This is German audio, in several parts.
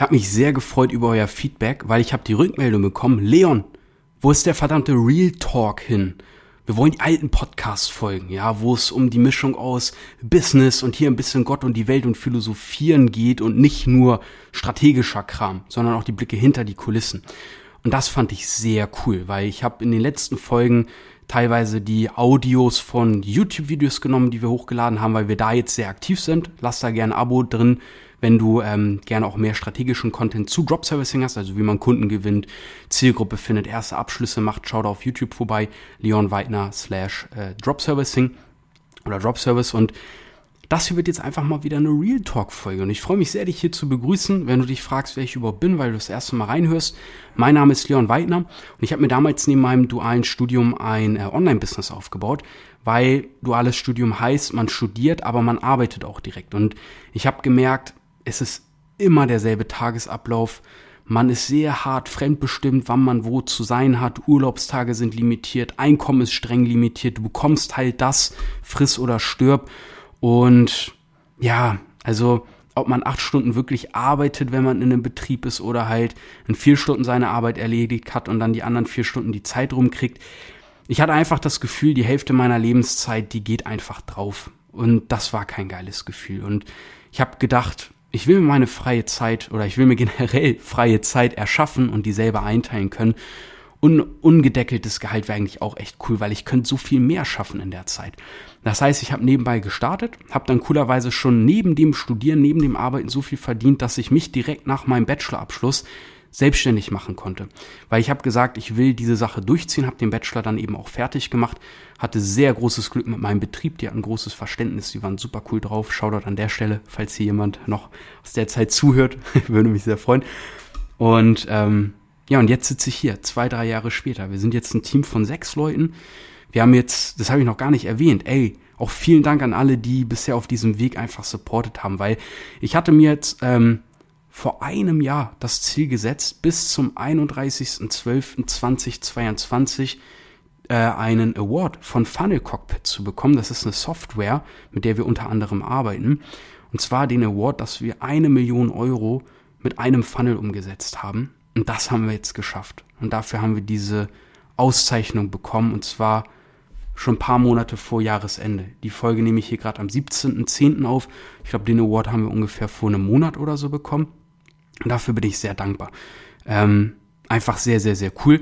Ich habe mich sehr gefreut über euer Feedback, weil ich habe die Rückmeldung bekommen, Leon, wo ist der verdammte Real Talk hin? Wir wollen die alten Podcasts folgen, ja, wo es um die Mischung aus Business und hier ein bisschen Gott und die Welt und Philosophieren geht und nicht nur strategischer Kram, sondern auch die Blicke hinter die Kulissen. Und das fand ich sehr cool, weil ich habe in den letzten Folgen teilweise die Audios von YouTube-Videos genommen, die wir hochgeladen haben, weil wir da jetzt sehr aktiv sind. Lass da gerne ein Abo drin, wenn du ähm, gerne auch mehr strategischen Content zu Drop Servicing hast, also wie man Kunden gewinnt, Zielgruppe findet, erste Abschlüsse macht, schau da auf YouTube vorbei, Leon Weidner slash äh, Drop Servicing oder Drop Service und das hier wird jetzt einfach mal wieder eine Real Talk-Folge und ich freue mich sehr, dich hier zu begrüßen, wenn du dich fragst, wer ich überhaupt bin, weil du das erste Mal reinhörst. Mein Name ist Leon Weidner und ich habe mir damals neben meinem dualen Studium ein äh, Online-Business aufgebaut, weil duales Studium heißt, man studiert, aber man arbeitet auch direkt. Und ich habe gemerkt, es ist immer derselbe Tagesablauf. Man ist sehr hart fremdbestimmt, wann man wo zu sein hat. Urlaubstage sind limitiert, Einkommen ist streng limitiert. Du bekommst halt das, friss oder stirb. Und ja, also ob man acht Stunden wirklich arbeitet, wenn man in einem Betrieb ist oder halt in vier Stunden seine Arbeit erledigt hat und dann die anderen vier Stunden die Zeit rumkriegt. Ich hatte einfach das Gefühl, die Hälfte meiner Lebenszeit, die geht einfach drauf. Und das war kein geiles Gefühl. Und ich habe gedacht, ich will mir meine freie Zeit oder ich will mir generell freie Zeit erschaffen und die selber einteilen können. Und ungedeckeltes Gehalt wäre eigentlich auch echt cool, weil ich könnte so viel mehr schaffen in der Zeit. Das heißt, ich habe nebenbei gestartet, habe dann coolerweise schon neben dem Studieren, neben dem Arbeiten so viel verdient, dass ich mich direkt nach meinem Bachelorabschluss selbstständig machen konnte. Weil ich habe gesagt, ich will diese Sache durchziehen, habe den Bachelor dann eben auch fertig gemacht, hatte sehr großes Glück mit meinem Betrieb, die hatten großes Verständnis, die waren super cool drauf. Shoutout an der Stelle, falls hier jemand noch aus der Zeit zuhört, würde mich sehr freuen. Und ähm, ja, und jetzt sitze ich hier, zwei, drei Jahre später. Wir sind jetzt ein Team von sechs Leuten. Wir haben jetzt, das habe ich noch gar nicht erwähnt, ey, auch vielen Dank an alle, die bisher auf diesem Weg einfach supportet haben, weil ich hatte mir jetzt ähm, vor einem Jahr das Ziel gesetzt, bis zum 31.12.2022 äh, einen Award von Funnel Cockpit zu bekommen. Das ist eine Software, mit der wir unter anderem arbeiten. Und zwar den Award, dass wir eine Million Euro mit einem Funnel umgesetzt haben. Und das haben wir jetzt geschafft. Und dafür haben wir diese Auszeichnung bekommen. Und zwar schon ein paar Monate vor Jahresende. Die Folge nehme ich hier gerade am 17.10. auf. Ich glaube, den Award haben wir ungefähr vor einem Monat oder so bekommen. Dafür bin ich sehr dankbar. Ähm, einfach sehr, sehr, sehr cool.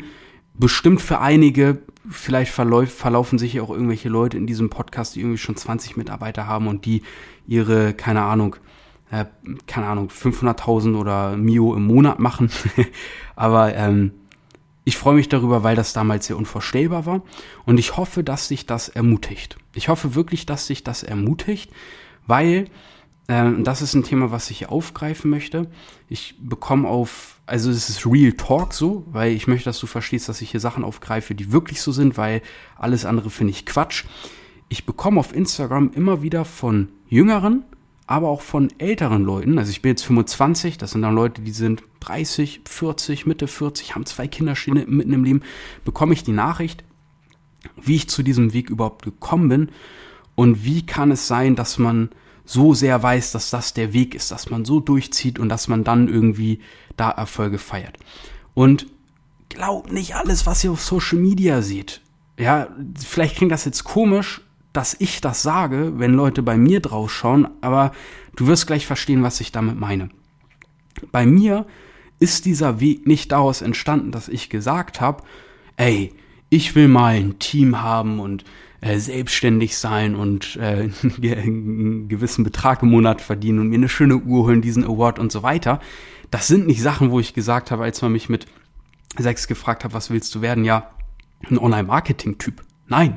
Bestimmt für einige, vielleicht verläuf, verlaufen sich ja auch irgendwelche Leute in diesem Podcast, die irgendwie schon 20 Mitarbeiter haben und die ihre, keine Ahnung, äh, keine Ahnung, 500.000 oder Mio im Monat machen. Aber ähm, ich freue mich darüber, weil das damals sehr unvorstellbar war. Und ich hoffe, dass sich das ermutigt. Ich hoffe wirklich, dass sich das ermutigt, weil ähm, das ist ein Thema, was ich hier aufgreifen möchte. Ich bekomme auf, also es ist Real Talk so, weil ich möchte, dass du verstehst, dass ich hier Sachen aufgreife, die wirklich so sind, weil alles andere finde ich Quatsch. Ich bekomme auf Instagram immer wieder von Jüngeren, aber auch von älteren Leuten. Also ich bin jetzt 25, das sind dann Leute, die sind 30, 40, Mitte 40, haben zwei Kinder mitten im Leben, bekomme ich die Nachricht, wie ich zu diesem Weg überhaupt gekommen bin und wie kann es sein, dass man so sehr weiß, dass das der Weg ist, dass man so durchzieht und dass man dann irgendwie da Erfolge feiert. Und glaubt nicht alles, was ihr auf Social Media seht. Ja, vielleicht klingt das jetzt komisch, dass ich das sage, wenn Leute bei mir drauf schauen, aber du wirst gleich verstehen, was ich damit meine. Bei mir ist dieser Weg nicht daraus entstanden, dass ich gesagt habe, ey, ich will mal ein Team haben und äh, selbstständig sein und äh, einen gewissen Betrag im Monat verdienen und mir eine schöne Uhr holen, diesen Award und so weiter. Das sind nicht Sachen, wo ich gesagt habe, als man mich mit sechs gefragt hat, was willst du werden? Ja, ein Online-Marketing-Typ. Nein,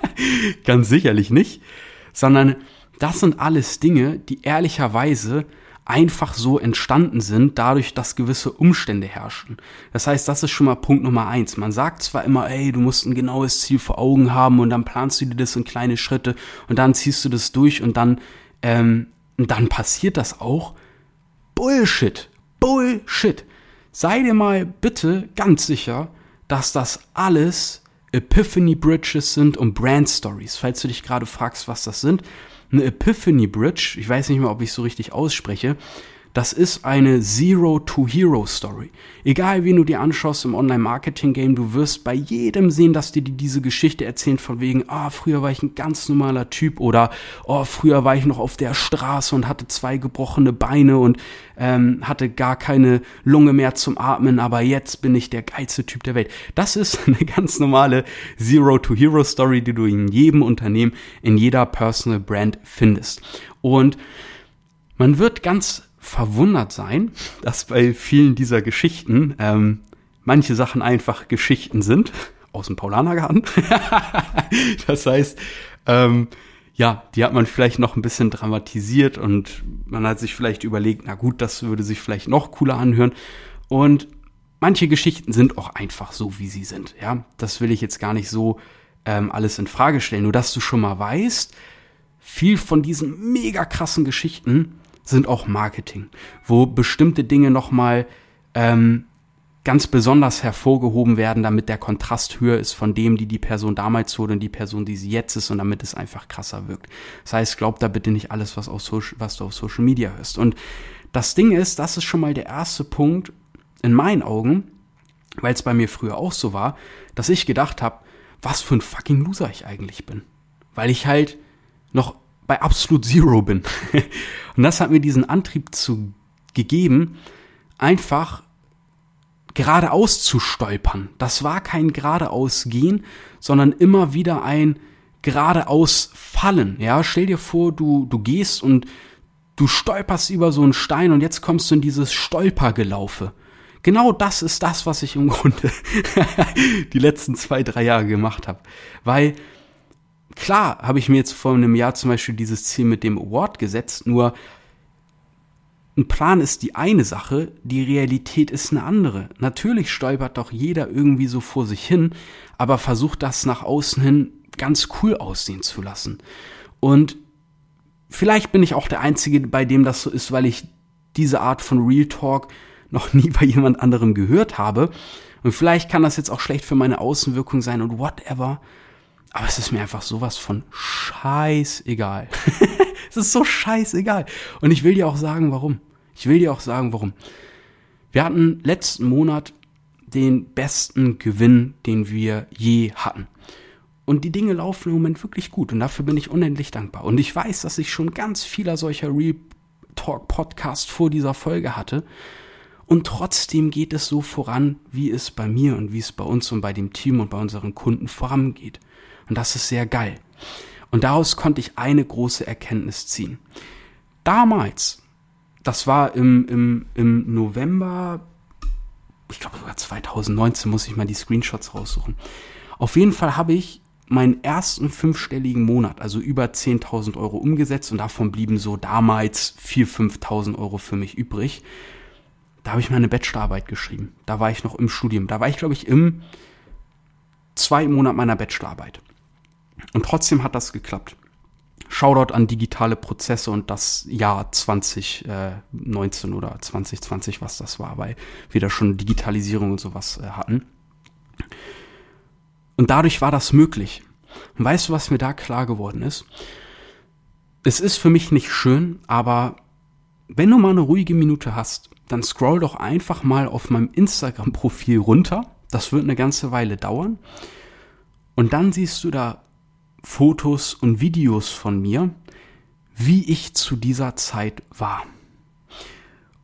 ganz sicherlich nicht, sondern das sind alles Dinge, die ehrlicherweise einfach so entstanden sind, dadurch, dass gewisse Umstände herrschen. Das heißt, das ist schon mal Punkt Nummer eins. Man sagt zwar immer, ey, du musst ein genaues Ziel vor Augen haben und dann planst du dir das in kleine Schritte und dann ziehst du das durch und dann, ähm, dann passiert das auch. Bullshit. Bullshit. Sei dir mal bitte ganz sicher, dass das alles Epiphany Bridges sind und Brand Stories. Falls du dich gerade fragst, was das sind, eine Epiphany Bridge, ich weiß nicht mehr, ob ich so richtig ausspreche, Das ist eine Zero-to-Hero-Story. Egal, wie du dir anschaust im Online-Marketing-Game, du wirst bei jedem sehen, dass dir die diese Geschichte erzählen von wegen, ah, früher war ich ein ganz normaler Typ oder, oh, früher war ich noch auf der Straße und hatte zwei gebrochene Beine und ähm, hatte gar keine Lunge mehr zum Atmen, aber jetzt bin ich der geilste Typ der Welt. Das ist eine ganz normale Zero-to-Hero-Story, die du in jedem Unternehmen, in jeder Personal Brand findest. Und man wird ganz verwundert sein, dass bei vielen dieser Geschichten ähm, manche Sachen einfach Geschichten sind aus dem Paulanergarten. das heißt, ähm, ja, die hat man vielleicht noch ein bisschen dramatisiert und man hat sich vielleicht überlegt, na gut, das würde sich vielleicht noch cooler anhören. Und manche Geschichten sind auch einfach so, wie sie sind. Ja, das will ich jetzt gar nicht so ähm, alles in Frage stellen. Nur dass du schon mal weißt, viel von diesen mega krassen Geschichten sind auch Marketing, wo bestimmte Dinge nochmal ähm, ganz besonders hervorgehoben werden, damit der Kontrast höher ist von dem, die die Person damals wurde und die Person, die sie jetzt ist und damit es einfach krasser wirkt. Das heißt, glaub da bitte nicht alles, was, auf Social, was du auf Social Media hörst. Und das Ding ist, das ist schon mal der erste Punkt in meinen Augen, weil es bei mir früher auch so war, dass ich gedacht habe, was für ein fucking Loser ich eigentlich bin. Weil ich halt noch bei absolut Zero bin. Und das hat mir diesen Antrieb zu gegeben, einfach geradeaus zu stolpern. Das war kein geradeaus gehen, sondern immer wieder ein geradeaus fallen. Ja, stell dir vor, du, du gehst und du stolperst über so einen Stein und jetzt kommst du in dieses Stolpergelaufe. Genau das ist das, was ich im Grunde die letzten zwei, drei Jahre gemacht habe. Weil klar habe ich mir jetzt vor einem Jahr zum Beispiel dieses Ziel mit dem Award gesetzt, nur ein Plan ist die eine Sache, die Realität ist eine andere. Natürlich stolpert doch jeder irgendwie so vor sich hin, aber versucht das nach außen hin ganz cool aussehen zu lassen. Und vielleicht bin ich auch der Einzige, bei dem das so ist, weil ich diese Art von Real Talk noch nie bei jemand anderem gehört habe. Und vielleicht kann das jetzt auch schlecht für meine Außenwirkung sein und whatever. Aber es ist mir einfach sowas von scheißegal. es ist so scheißegal. Und ich will dir auch sagen, warum. Ich will dir auch sagen, warum. Wir hatten letzten Monat den besten Gewinn, den wir je hatten. Und die Dinge laufen im Moment wirklich gut und dafür bin ich unendlich dankbar. Und ich weiß, dass ich schon ganz vieler solcher Real Talk Podcast vor dieser Folge hatte. Und trotzdem geht es so voran, wie es bei mir und wie es bei uns und bei dem Team und bei unseren Kunden vorangeht. Und das ist sehr geil. Und daraus konnte ich eine große Erkenntnis ziehen. Damals, das war im, im, im November, ich glaube sogar 2019, muss ich mal die Screenshots raussuchen. Auf jeden Fall habe ich meinen ersten fünfstelligen Monat, also über 10.000 Euro umgesetzt und davon blieben so damals 4.000, 5.000 Euro für mich übrig. Da habe ich meine Bachelorarbeit geschrieben. Da war ich noch im Studium. Da war ich, glaube ich, im zwei Monat meiner Bachelorarbeit. Und trotzdem hat das geklappt. Shoutout an digitale Prozesse und das Jahr 2019 oder 2020, was das war, weil wir da schon Digitalisierung und sowas äh, hatten. Und dadurch war das möglich. Und weißt du, was mir da klar geworden ist? Es ist für mich nicht schön, aber wenn du mal eine ruhige Minute hast, dann scroll doch einfach mal auf meinem Instagram-Profil runter. Das wird eine ganze Weile dauern. Und dann siehst du da Fotos und Videos von mir, wie ich zu dieser Zeit war.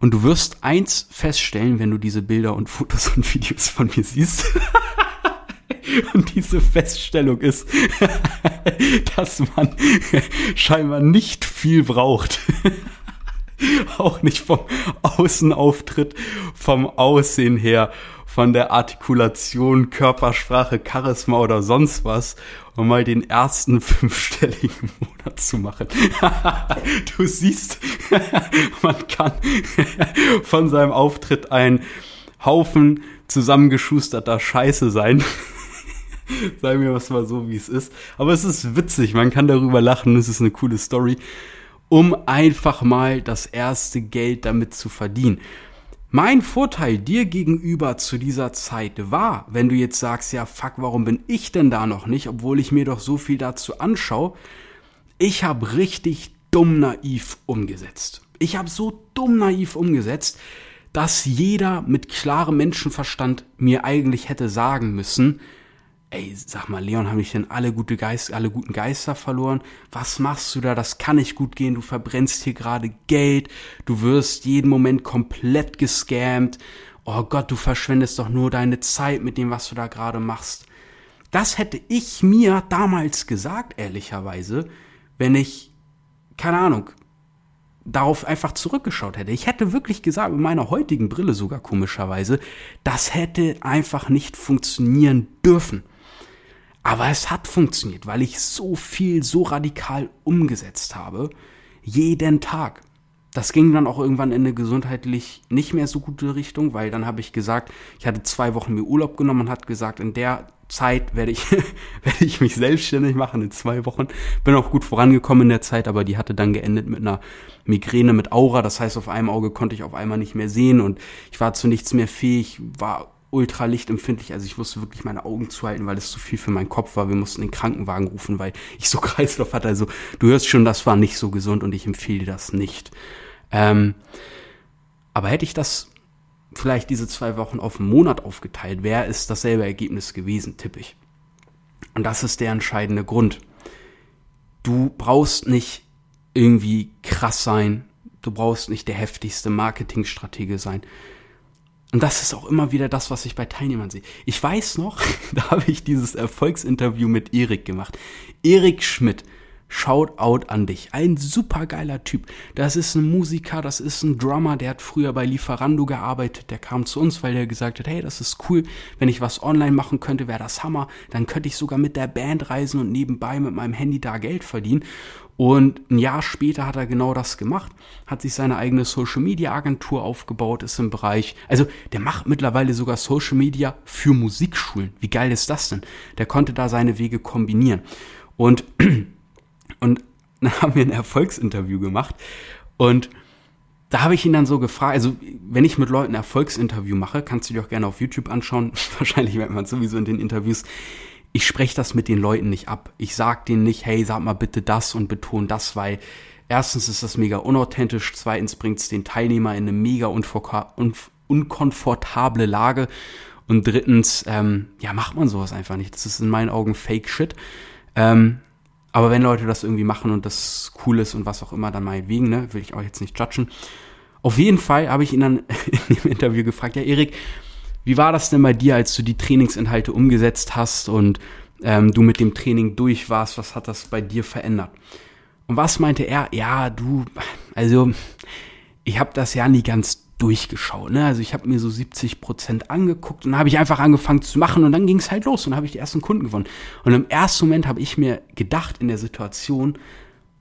Und du wirst eins feststellen, wenn du diese Bilder und Fotos und Videos von mir siehst. und diese Feststellung ist, dass man scheinbar nicht viel braucht. Auch nicht vom Außenauftritt, vom Aussehen her, von der Artikulation, Körpersprache, Charisma oder sonst was, um mal den ersten fünfstelligen Monat zu machen. du siehst, man kann von seinem Auftritt ein Haufen zusammengeschusterter Scheiße sein. Sagen wir was mal so, wie es ist. Aber es ist witzig, man kann darüber lachen, es ist eine coole Story, um einfach mal das erste Geld damit zu verdienen. Mein Vorteil dir gegenüber zu dieser Zeit war, wenn du jetzt sagst, ja, fuck, warum bin ich denn da noch nicht, obwohl ich mir doch so viel dazu anschaue, ich habe richtig dumm naiv umgesetzt. Ich habe so dumm naiv umgesetzt, dass jeder mit klarem Menschenverstand mir eigentlich hätte sagen müssen, ey, sag mal, Leon, haben ich denn alle gute Geist, alle guten Geister verloren? Was machst du da? Das kann nicht gut gehen. Du verbrennst hier gerade Geld. Du wirst jeden Moment komplett gescammt. Oh Gott, du verschwendest doch nur deine Zeit mit dem, was du da gerade machst. Das hätte ich mir damals gesagt, ehrlicherweise, wenn ich, keine Ahnung, darauf einfach zurückgeschaut hätte. Ich hätte wirklich gesagt, mit meiner heutigen Brille sogar komischerweise, das hätte einfach nicht funktionieren dürfen. Aber es hat funktioniert, weil ich so viel, so radikal umgesetzt habe. Jeden Tag. Das ging dann auch irgendwann in eine gesundheitlich nicht mehr so gute Richtung, weil dann habe ich gesagt, ich hatte zwei Wochen mir Urlaub genommen und hat gesagt, in der Zeit werde ich, werde ich mich selbstständig machen in zwei Wochen. Bin auch gut vorangekommen in der Zeit, aber die hatte dann geendet mit einer Migräne mit Aura. Das heißt, auf einem Auge konnte ich auf einmal nicht mehr sehen und ich war zu nichts mehr fähig, war ultralichtempfindlich. Also ich musste wirklich meine Augen zuhalten, weil es zu viel für meinen Kopf war. Wir mussten den Krankenwagen rufen, weil ich so Kreislauf hatte. Also du hörst schon, das war nicht so gesund und ich empfehle das nicht. Ähm, aber hätte ich das vielleicht diese zwei Wochen auf einen Monat aufgeteilt, wäre es dasselbe Ergebnis gewesen, tippe ich. Und das ist der entscheidende Grund. Du brauchst nicht irgendwie krass sein. Du brauchst nicht der heftigste Marketingstratege sein. Und das ist auch immer wieder das, was ich bei Teilnehmern sehe. Ich weiß noch, da habe ich dieses Erfolgsinterview mit Erik gemacht. Erik Schmidt Shoutout an dich. Ein supergeiler Typ. Das ist ein Musiker, das ist ein Drummer, der hat früher bei Lieferando gearbeitet. Der kam zu uns, weil der gesagt hat, hey, das ist cool, wenn ich was online machen könnte, wäre das Hammer. Dann könnte ich sogar mit der Band reisen und nebenbei mit meinem Handy da Geld verdienen. Und ein Jahr später hat er genau das gemacht, hat sich seine eigene Social Media Agentur aufgebaut, ist im Bereich, also der macht mittlerweile sogar Social Media für Musikschulen. Wie geil ist das denn? Der konnte da seine Wege kombinieren. Und und dann haben wir ein Erfolgsinterview gemacht und da habe ich ihn dann so gefragt, also wenn ich mit Leuten ein Erfolgsinterview mache, kannst du dir auch gerne auf YouTube anschauen. Wahrscheinlich merkt man sowieso in den Interviews. Ich spreche das mit den Leuten nicht ab. Ich sag denen nicht, hey, sag mal bitte das und betone das, weil erstens ist das mega unauthentisch, zweitens bringt es den Teilnehmer in eine mega unkomfortable Lage und drittens, ähm, ja, macht man sowas einfach nicht. Das ist in meinen Augen Fake Shit. Ähm, aber wenn Leute das irgendwie machen und das cool ist und was auch immer, dann meinetwegen, ne, will ich auch jetzt nicht judgen. Auf jeden Fall habe ich ihn dann in dem Interview gefragt, ja, Erik, wie war das denn bei dir, als du die Trainingsinhalte umgesetzt hast und ähm, du mit dem Training durch warst? Was hat das bei dir verändert? Und was meinte er? Ja, du, also ich habe das ja nie ganz durchgeschaut. Ne? Also ich habe mir so 70 Prozent angeguckt und habe ich einfach angefangen zu machen und dann ging es halt los und habe ich die ersten Kunden gewonnen. Und im ersten Moment habe ich mir gedacht in der Situation,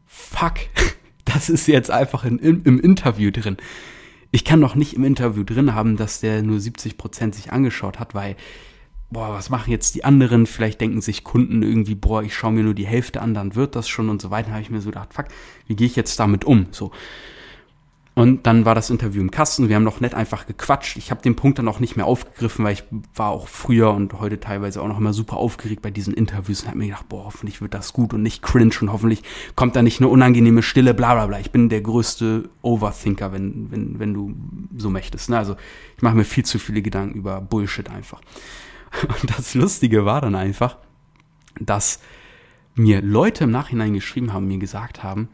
fuck, das ist jetzt einfach in, in, im Interview drin. Ich kann doch nicht im Interview drin haben, dass der nur 70 Prozent sich angeschaut hat, weil boah, was machen jetzt die anderen? Vielleicht denken sich Kunden irgendwie, boah, ich schaue mir nur die Hälfte an, dann wird das schon und so weiter. Habe ich mir so gedacht, fuck, wie gehe ich jetzt damit um? So. Und dann war das Interview im Kasten. Wir haben noch nett einfach gequatscht. Ich habe den Punkt dann auch nicht mehr aufgegriffen, weil ich war auch früher und heute teilweise auch noch immer super aufgeregt bei diesen Interviews und habe mir gedacht, boah, hoffentlich wird das gut und nicht cringe und hoffentlich kommt da nicht eine unangenehme Stille, bla bla bla. Ich bin der größte Overthinker, wenn, wenn, wenn du so möchtest. Ne? Also ich mache mir viel zu viele Gedanken über Bullshit einfach. Und das Lustige war dann einfach, dass mir Leute im Nachhinein geschrieben haben, mir gesagt haben,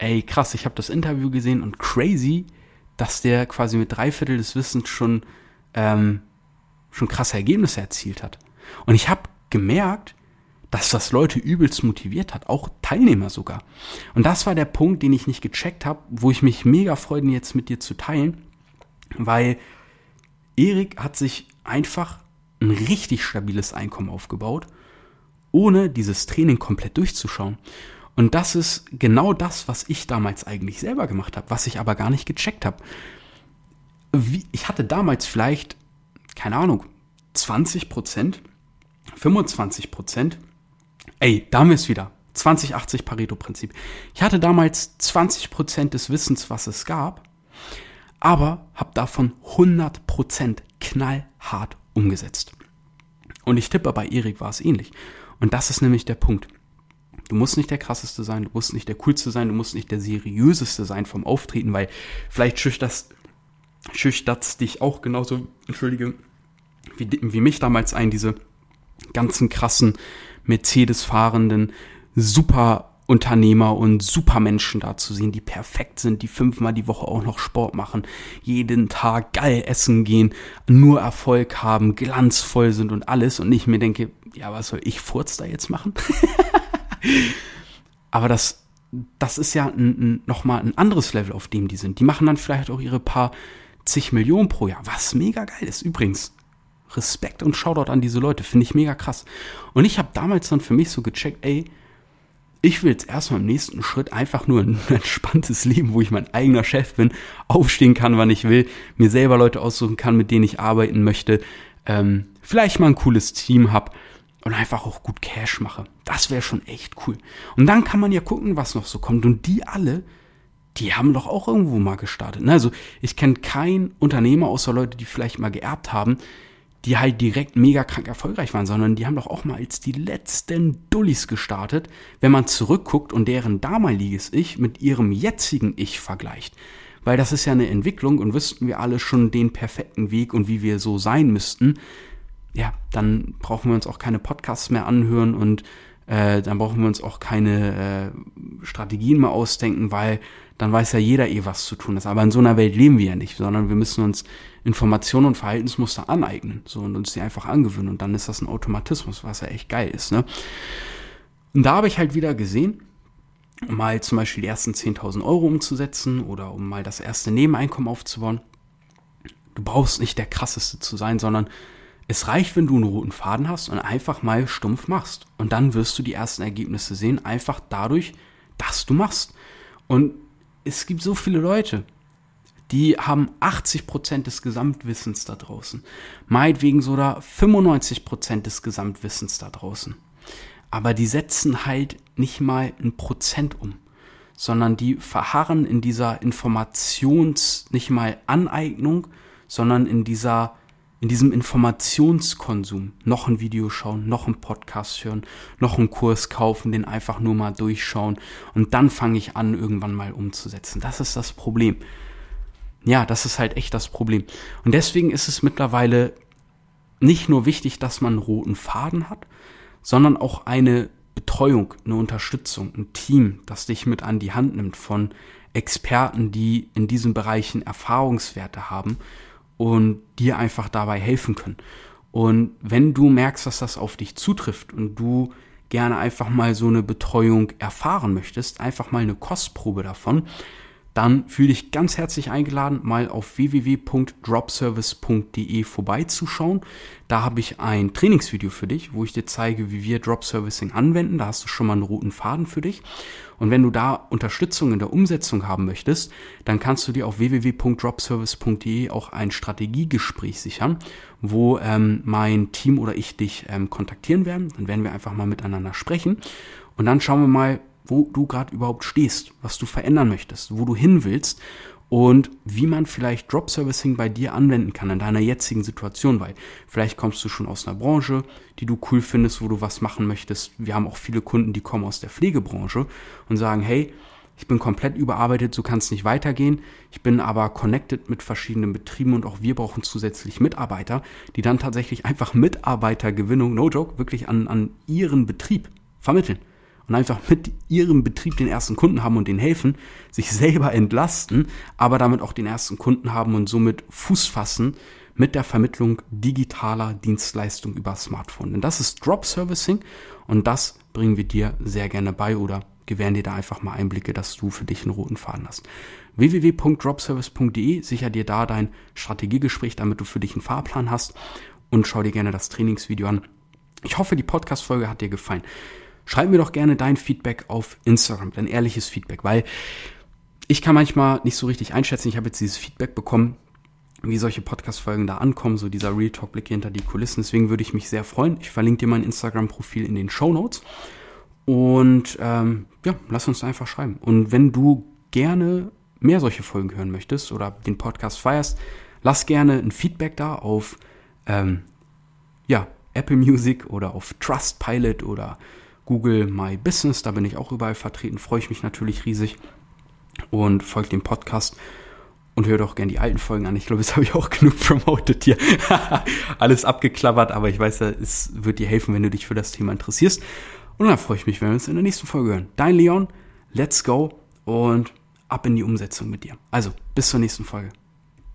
ey, krass, ich habe das Interview gesehen und crazy, dass der quasi mit drei Viertel des Wissens schon, ähm, schon krasse Ergebnisse erzielt hat. Und ich habe gemerkt, dass das Leute übelst motiviert hat, auch Teilnehmer sogar. Und das war der Punkt, den ich nicht gecheckt habe, wo ich mich mega freue, jetzt mit dir zu teilen, weil Erik hat sich einfach ein richtig stabiles Einkommen aufgebaut, ohne dieses Training komplett durchzuschauen. Und das ist genau das, was ich damals eigentlich selber gemacht habe, was ich aber gar nicht gecheckt habe. ich hatte damals vielleicht, keine Ahnung, 20 Prozent, 25 Prozent. Ey, da haben wir es wieder. 20-80 Pareto-Prinzip. Ich hatte damals 20 Prozent des Wissens, was es gab, aber habe davon 100 Prozent knallhart umgesetzt. Und ich tippe, bei Erik war es ähnlich. Und das ist nämlich der Punkt. Du musst nicht der krasseste sein, du musst nicht der coolste sein, du musst nicht der seriöseste sein vom Auftreten, weil vielleicht schüchtert schüchtert's dich auch genauso, entschuldige, wie, wie mich damals ein, diese ganzen krassen Mercedes-fahrenden Superunternehmer und Supermenschen da zu sehen, die perfekt sind, die fünfmal die Woche auch noch Sport machen, jeden Tag geil essen gehen, nur Erfolg haben, glanzvoll sind und alles und ich mir denke, ja, was soll ich Furz da jetzt machen? Aber das, das ist ja ein, ein, nochmal ein anderes Level, auf dem die sind. Die machen dann vielleicht auch ihre paar zig Millionen pro Jahr, was mega geil ist. Übrigens, Respekt und Shoutout an diese Leute, finde ich mega krass. Und ich habe damals dann für mich so gecheckt, ey, ich will jetzt erstmal im nächsten Schritt einfach nur ein entspanntes Leben, wo ich mein eigener Chef bin, aufstehen kann, wann ich will, mir selber Leute aussuchen kann, mit denen ich arbeiten möchte, ähm, vielleicht mal ein cooles Team hab und einfach auch gut Cash mache. Das wäre schon echt cool. Und dann kann man ja gucken, was noch so kommt. Und die alle, die haben doch auch irgendwo mal gestartet. Ne? Also ich kenne keinen Unternehmer außer Leute, die vielleicht mal geerbt haben, die halt direkt mega krank erfolgreich waren, sondern die haben doch auch mal als die letzten Dullis gestartet, wenn man zurückguckt und deren damaliges Ich mit ihrem jetzigen Ich vergleicht. Weil das ist ja eine Entwicklung und wüssten wir alle schon den perfekten Weg und wie wir so sein müssten, ja, dann brauchen wir uns auch keine Podcasts mehr anhören und äh, dann brauchen wir uns auch keine äh, Strategien mehr ausdenken, weil dann weiß ja jeder eh, was zu tun ist. Aber in so einer Welt leben wir ja nicht, sondern wir müssen uns Informationen und Verhaltensmuster aneignen so und uns die einfach angewöhnen und dann ist das ein Automatismus, was ja echt geil ist. Ne? Und da habe ich halt wieder gesehen, um mal zum Beispiel die ersten 10.000 Euro umzusetzen oder um mal das erste Nebeneinkommen aufzubauen. Du brauchst nicht der krasseste zu sein, sondern es reicht, wenn du einen roten Faden hast und einfach mal stumpf machst. Und dann wirst du die ersten Ergebnisse sehen, einfach dadurch, dass du machst. Und es gibt so viele Leute, die haben 80 Prozent des Gesamtwissens da draußen. Meinetwegen sogar 95 Prozent des Gesamtwissens da draußen. Aber die setzen halt nicht mal ein Prozent um, sondern die verharren in dieser Informations, nicht mal Aneignung, sondern in dieser in diesem Informationskonsum noch ein Video schauen, noch einen Podcast hören, noch einen Kurs kaufen, den einfach nur mal durchschauen und dann fange ich an, irgendwann mal umzusetzen. Das ist das Problem. Ja, das ist halt echt das Problem. Und deswegen ist es mittlerweile nicht nur wichtig, dass man einen roten Faden hat, sondern auch eine Betreuung, eine Unterstützung, ein Team, das dich mit an die Hand nimmt von Experten, die in diesen Bereichen Erfahrungswerte haben und dir einfach dabei helfen können. Und wenn du merkst, dass das auf dich zutrifft und du gerne einfach mal so eine Betreuung erfahren möchtest, einfach mal eine Kostprobe davon, dann fühle dich ganz herzlich eingeladen, mal auf www.dropservice.de vorbeizuschauen. Da habe ich ein Trainingsvideo für dich, wo ich dir zeige, wie wir Drop Servicing anwenden. Da hast du schon mal einen roten Faden für dich. Und wenn du da Unterstützung in der Umsetzung haben möchtest, dann kannst du dir auf www.dropservice.de auch ein Strategiegespräch sichern, wo ähm, mein Team oder ich dich ähm, kontaktieren werden. Dann werden wir einfach mal miteinander sprechen. Und dann schauen wir mal, wo du gerade überhaupt stehst, was du verändern möchtest, wo du hin willst und wie man vielleicht Drop Servicing bei dir anwenden kann in deiner jetzigen Situation, weil vielleicht kommst du schon aus einer Branche, die du cool findest, wo du was machen möchtest. Wir haben auch viele Kunden, die kommen aus der Pflegebranche und sagen, hey, ich bin komplett überarbeitet, so kann es nicht weitergehen. Ich bin aber connected mit verschiedenen Betrieben und auch wir brauchen zusätzlich Mitarbeiter, die dann tatsächlich einfach Mitarbeitergewinnung, no joke, wirklich an, an ihren Betrieb vermitteln und einfach mit ihrem Betrieb den ersten Kunden haben und denen helfen, sich selber entlasten, aber damit auch den ersten Kunden haben und somit Fuß fassen mit der Vermittlung digitaler Dienstleistungen über Smartphone. Denn das ist Drop Servicing und das bringen wir dir sehr gerne bei oder gewähren dir da einfach mal Einblicke, dass du für dich einen roten Faden hast. www.dropservice.de sicher dir da dein Strategiegespräch, damit du für dich einen Fahrplan hast und schau dir gerne das Trainingsvideo an. Ich hoffe, die Podcast-Folge hat dir gefallen schreib mir doch gerne dein Feedback auf Instagram, dein ehrliches Feedback, weil ich kann manchmal nicht so richtig einschätzen. Ich habe jetzt dieses Feedback bekommen, wie solche Podcast-Folgen da ankommen, so dieser Real Talk-Blick hinter die Kulissen. Deswegen würde ich mich sehr freuen. Ich verlinke dir mein Instagram-Profil in den Show Notes. Und ähm, ja, lass uns einfach schreiben. Und wenn du gerne mehr solche Folgen hören möchtest oder den Podcast feierst, lass gerne ein Feedback da auf ähm, ja, Apple Music oder auf Trustpilot oder Google My Business, da bin ich auch überall vertreten, freue ich mich natürlich riesig und folgt dem Podcast und hört auch gerne die alten Folgen an. Ich glaube, jetzt habe ich auch genug promoted hier. Alles abgeklappert, aber ich weiß es wird dir helfen, wenn du dich für das Thema interessierst. Und dann freue ich mich, wenn wir uns in der nächsten Folge hören. Dein Leon, let's go und ab in die Umsetzung mit dir. Also, bis zur nächsten Folge.